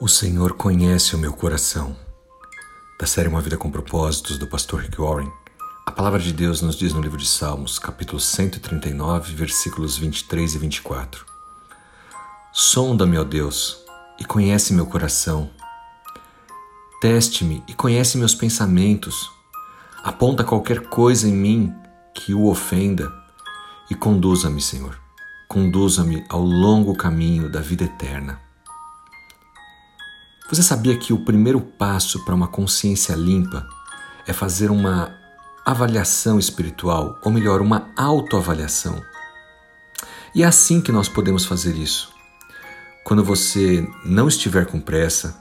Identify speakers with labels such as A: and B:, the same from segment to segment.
A: O Senhor conhece o meu coração. Da série Uma Vida com Propósitos, do pastor Rick Warren, a palavra de Deus nos diz no livro de Salmos, capítulo 139, versículos 23 e 24. Sonda-me, ó Deus, e conhece meu coração. Teste-me e conhece meus pensamentos. Aponta qualquer coisa em mim que o ofenda e conduza-me, Senhor. Conduza-me ao longo caminho da vida eterna. Você sabia que o primeiro passo para uma consciência limpa é fazer uma avaliação espiritual, ou melhor, uma autoavaliação? E é assim que nós podemos fazer isso. Quando você não estiver com pressa,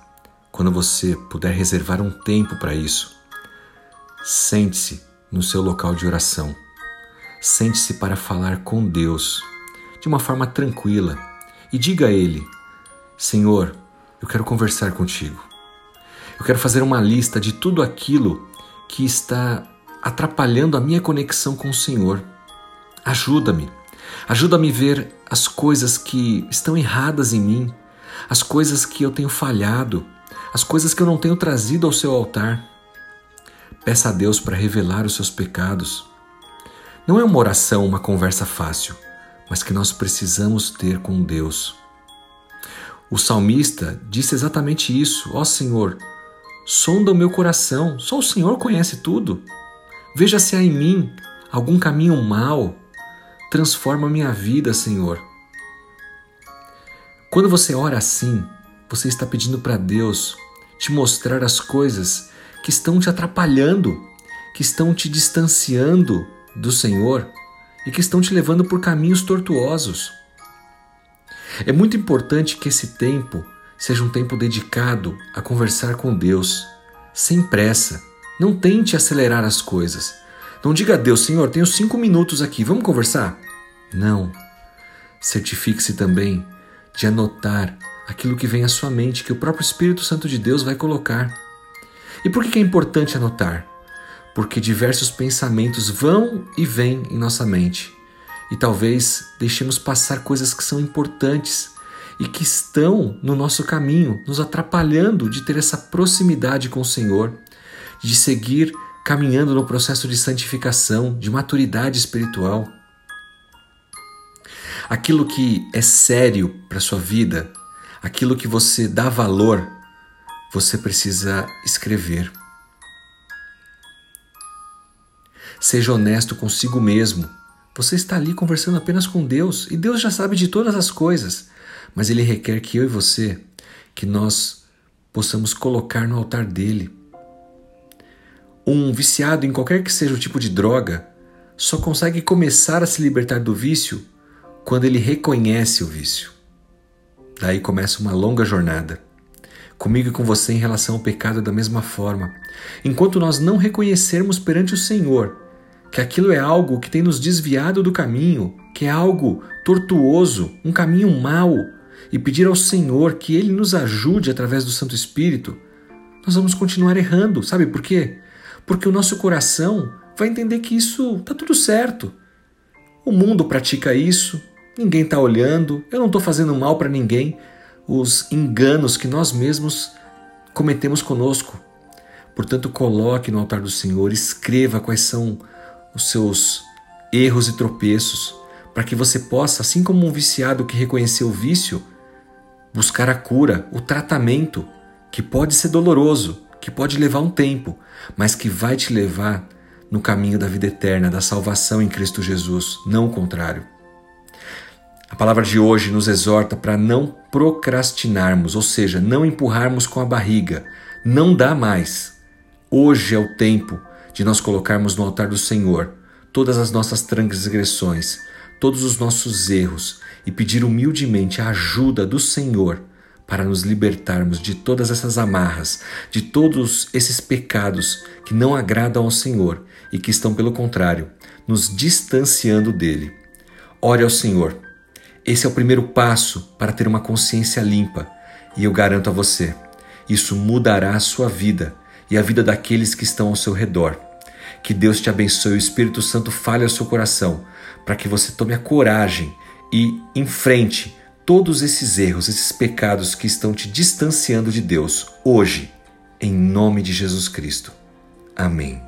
A: quando você puder reservar um tempo para isso, sente-se no seu local de oração. Sente-se para falar com Deus de uma forma tranquila e diga a Ele: Senhor, eu quero conversar contigo. Eu quero fazer uma lista de tudo aquilo que está atrapalhando a minha conexão com o Senhor. Ajuda-me. Ajuda-me a ver as coisas que estão erradas em mim, as coisas que eu tenho falhado, as coisas que eu não tenho trazido ao seu altar. Peça a Deus para revelar os seus pecados. Não é uma oração, uma conversa fácil, mas que nós precisamos ter com Deus. O salmista disse exatamente isso: Ó oh, Senhor, sonda o meu coração, só o Senhor conhece tudo. Veja se há em mim algum caminho mau. Transforma minha vida, Senhor. Quando você ora assim, você está pedindo para Deus te mostrar as coisas que estão te atrapalhando, que estão te distanciando do Senhor e que estão te levando por caminhos tortuosos. É muito importante que esse tempo seja um tempo dedicado a conversar com Deus, sem pressa. Não tente acelerar as coisas. Não diga a Deus, Senhor, tenho cinco minutos aqui, vamos conversar? Não. Certifique-se também de anotar aquilo que vem à sua mente, que o próprio Espírito Santo de Deus vai colocar. E por que é importante anotar? Porque diversos pensamentos vão e vêm em nossa mente e talvez deixemos passar coisas que são importantes e que estão no nosso caminho, nos atrapalhando de ter essa proximidade com o Senhor, de seguir caminhando no processo de santificação, de maturidade espiritual. Aquilo que é sério para sua vida, aquilo que você dá valor, você precisa escrever. Seja honesto consigo mesmo você está ali conversando apenas com Deus e Deus já sabe de todas as coisas, mas Ele requer que eu e você, que nós possamos colocar no altar dele. Um viciado em qualquer que seja o tipo de droga só consegue começar a se libertar do vício quando ele reconhece o vício. Daí começa uma longa jornada. Comigo e com você em relação ao pecado da mesma forma. Enquanto nós não reconhecermos perante o Senhor que aquilo é algo que tem nos desviado do caminho, que é algo tortuoso, um caminho mau, e pedir ao Senhor que Ele nos ajude através do Santo Espírito, nós vamos continuar errando. Sabe por quê? Porque o nosso coração vai entender que isso está tudo certo. O mundo pratica isso, ninguém está olhando, eu não estou fazendo mal para ninguém. Os enganos que nós mesmos cometemos conosco. Portanto, coloque no altar do Senhor, escreva quais são os seus erros e tropeços, para que você possa, assim como um viciado que reconheceu o vício, buscar a cura, o tratamento, que pode ser doloroso, que pode levar um tempo, mas que vai te levar no caminho da vida eterna, da salvação em Cristo Jesus, não o contrário. A palavra de hoje nos exorta para não procrastinarmos, ou seja, não empurrarmos com a barriga. Não dá mais. Hoje é o tempo de nós colocarmos no altar do Senhor todas as nossas transgressões, todos os nossos erros e pedir humildemente a ajuda do Senhor para nos libertarmos de todas essas amarras, de todos esses pecados que não agradam ao Senhor e que estão, pelo contrário, nos distanciando dele. Ore ao Senhor. Esse é o primeiro passo para ter uma consciência limpa e eu garanto a você, isso mudará a sua vida e a vida daqueles que estão ao seu redor. Que Deus te abençoe, o Espírito Santo fale ao seu coração, para que você tome a coragem e enfrente todos esses erros, esses pecados que estão te distanciando de Deus hoje, em nome de Jesus Cristo. Amém.